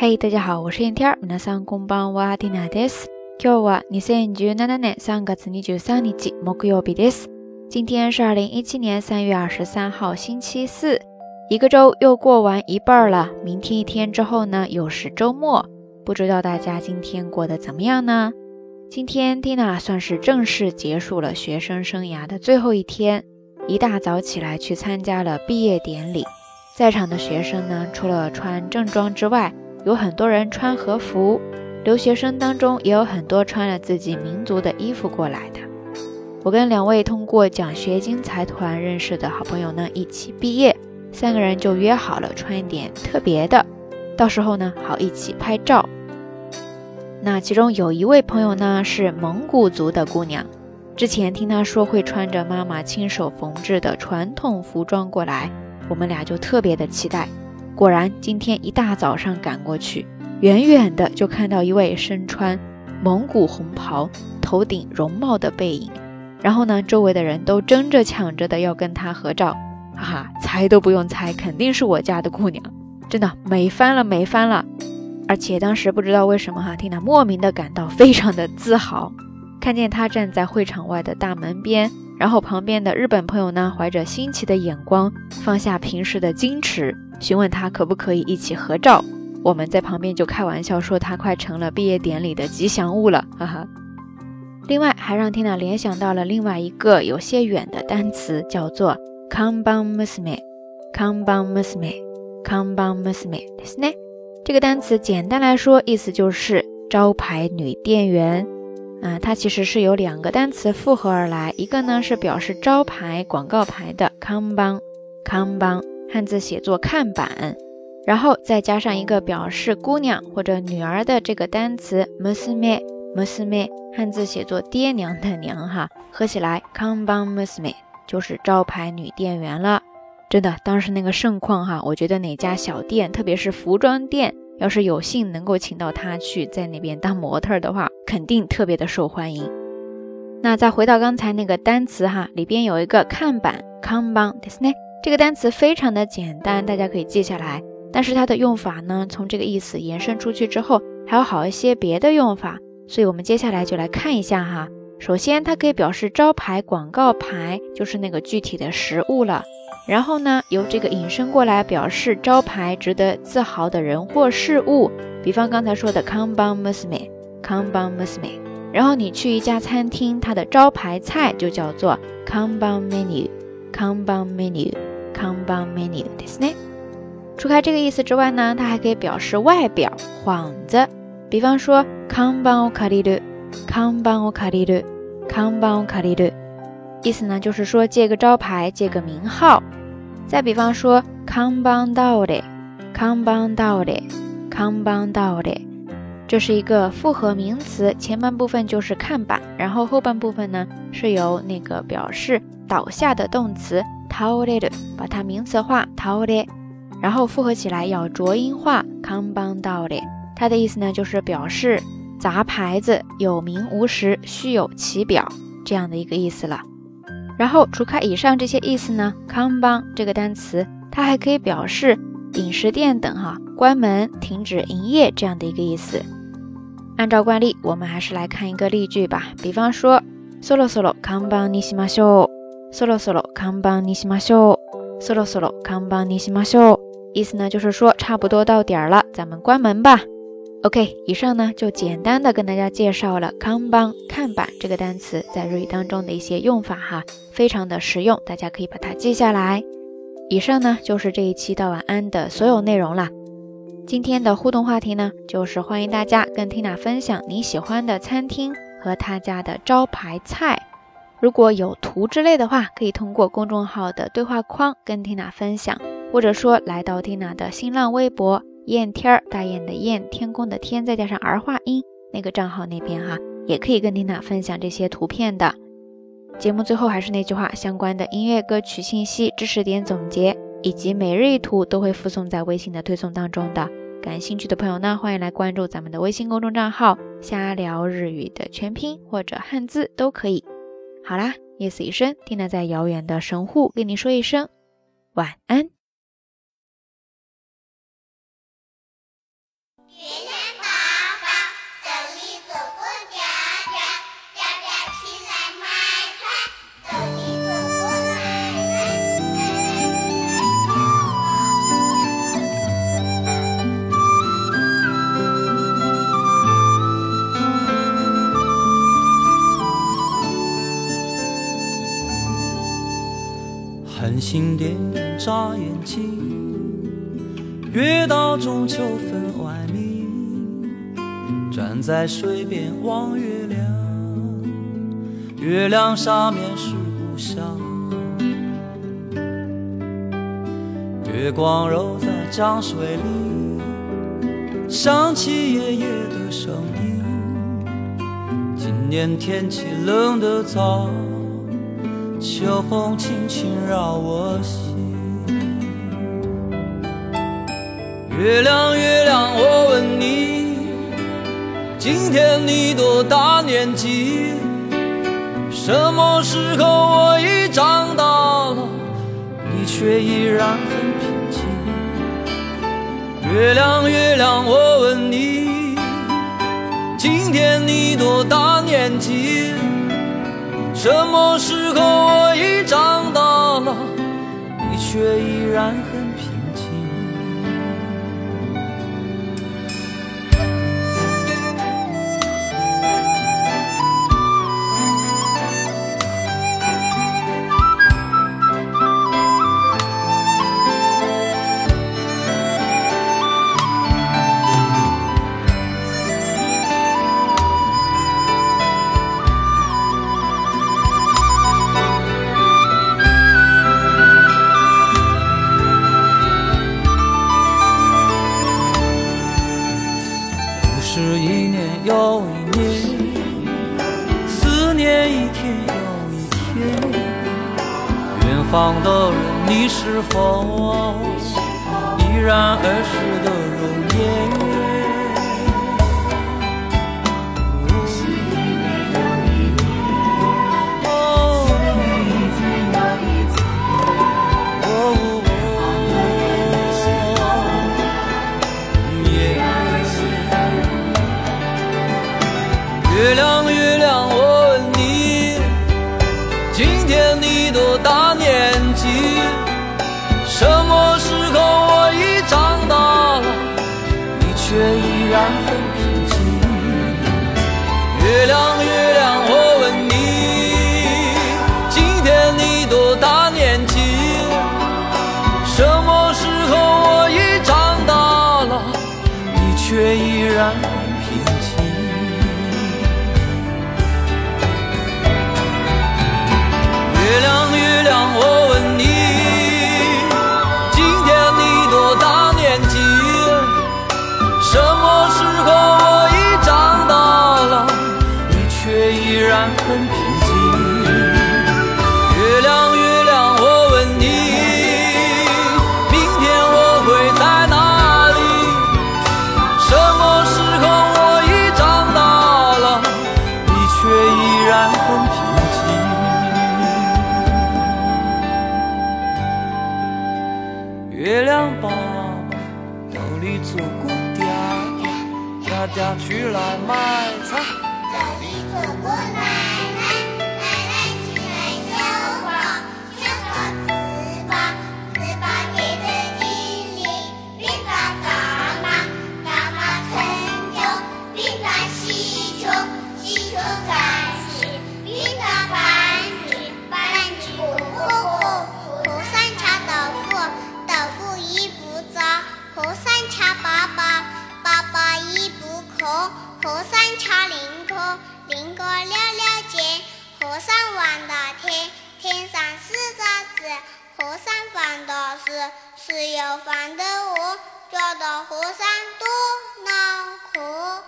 嘿，大家好，我是燕天儿。皆さんこんばんは、ティナです。今日は二千十七年三月二十三日木曜日です。今天是二零一七年三月二十三号，星期四。一个周又过完一半了，明天一天之后呢，又是周末。不知道大家今天过得怎么样呢？今天 Tina 算是正式结束了学生生涯的最后一天，一大早起来去参加了毕业典礼。在场的学生呢，除了穿正装之外， 有很多人穿和服，留学生当中也有很多穿了自己民族的衣服过来的。我跟两位通过奖学金财团认识的好朋友呢一起毕业，三个人就约好了穿一点特别的，到时候呢好一起拍照。那其中有一位朋友呢是蒙古族的姑娘，之前听她说会穿着妈妈亲手缝制的传统服装过来，我们俩就特别的期待。果然，今天一大早上赶过去，远远的就看到一位身穿蒙古红袍、头顶绒帽的背影。然后呢，周围的人都争着抢着的要跟他合照。哈哈，猜都不用猜，肯定是我家的姑娘，真的美翻了，美翻了。而且当时不知道为什么哈，缇娜莫名的感到非常的自豪，看见她站在会场外的大门边，然后旁边的日本朋友呢，怀着新奇的眼光，放下平时的矜持。询问他可不可以一起合照，我们在旁边就开玩笑说他快成了毕业典礼的吉祥物了，哈哈。另外还让 Tina 联想到了另外一个有些远的单词，叫做 “kanban musume”，kanban musume，kanban musume，是呢。这个单词简单来说，意思就是招牌女店员。啊，它其实是由两个单词复合而来，一个呢是表示招牌广告牌的 kanban，kanban。汉字写作看板，然后再加上一个表示姑娘或者女儿的这个单词 musume musume，汉字写作爹娘的娘哈，合起来 kanban musume 就是招牌女店员了。真的，当时那个盛况哈，我觉得哪家小店，特别是服装店，要是有幸能够请到她去在那边当模特的话，肯定特别的受欢迎。那再回到刚才那个单词哈，里边有一个看板 kanban ですね。这个单词非常的简单，大家可以记下来。但是它的用法呢，从这个意思延伸出去之后，还有好一些别的用法。所以我们接下来就来看一下哈。首先，它可以表示招牌、广告牌，就是那个具体的实物了。 然后呢，由这个引申过来表示招牌、值得自豪的人或事物。比方刚才说的 kanban musume，kanban musume。然后你去一家餐厅，它的招牌菜就叫做 kanban menu，kanban menu。Kanban menu ですね。除开这个意思之外呢，它还可以表示外表、幌子。比方说，Kanban を借りる，Kanban を借りる，Kanban を借りる， 意思呢就是说借个招牌、借个名号。再比方说，Kanban 倒れ，Kanban 倒れ，Kanban 倒れ，这是一个复合名词，前半部分就是看板，然后后半部分呢是由那个表示倒下的动词。倒れる，把它名词化，倒れ，然后复合起来要浊音化，看板倒れ。它的意思呢，就是表示砸牌子，有名无实，虚有其表这样的一个意思了。 然后除开以上这些意思呢，看板这个单词，它还可以表示饮食店等哈关门、停止营业这样的一个意思。按照惯例，我们还是来看一个例句吧。比方说，そろそろ看板にしましょう。そろそろ看板にしましょう。そろそろ看板にしましょう。意思呢就是说差不多到点儿了，咱们关门吧。 OK，以上呢就简单的跟大家介绍了看板看板这个单词在日语当中的一些用法哈，非常的实用，大家可以把它记下来。以上呢就是这一期到晚安的所有内容了。今天的互动话题呢就是欢迎大家跟 Tina 分享你喜欢的餐厅和他家的招牌菜。如果有图之类的话，可以通过公众号的对话框跟 Tina 分享，或者说来到 Tina 的新浪微博“燕天儿”，大雁的雁，天空的天，再加上儿化音那个账号那边哈，也可以跟 Tina 分享这些图片的。节目最后还是那句话，相关的音乐歌曲信息、知识点总结以及每日一图都会附送在微信的推送当中的。感兴趣的朋友呢，欢迎来关注咱们的微信公众账号“瞎聊日语”的全拼或者汉字都可以。好啦，夜死一生，听娜在遥远的神户跟你说一声晚安。月亮粑粑等你做国家家，家起来买菜，等你做。星点点眨眼睛，月到中秋分。站在水边望月亮，月亮上面是故乡。月光揉在江水里，想起爷爷的声音。今年天气冷得早。秋风轻轻绕我心，月亮月，今天你多大年纪？什么时候我已长大了，你却依然很平静？月亮月亮，我问你，今天你多大年纪？什么时候我已长大了，你却依然很你是否依然儿时的容颜？却依月亮爸爸兜里做过嗲嗲，嗲嗲去来买菜，兜里做过奶。和尚敲铃歌，铃歌了了间，和尚望着天，天上四个字，和尚放的是，是又放的我，觉得和尚多恼火。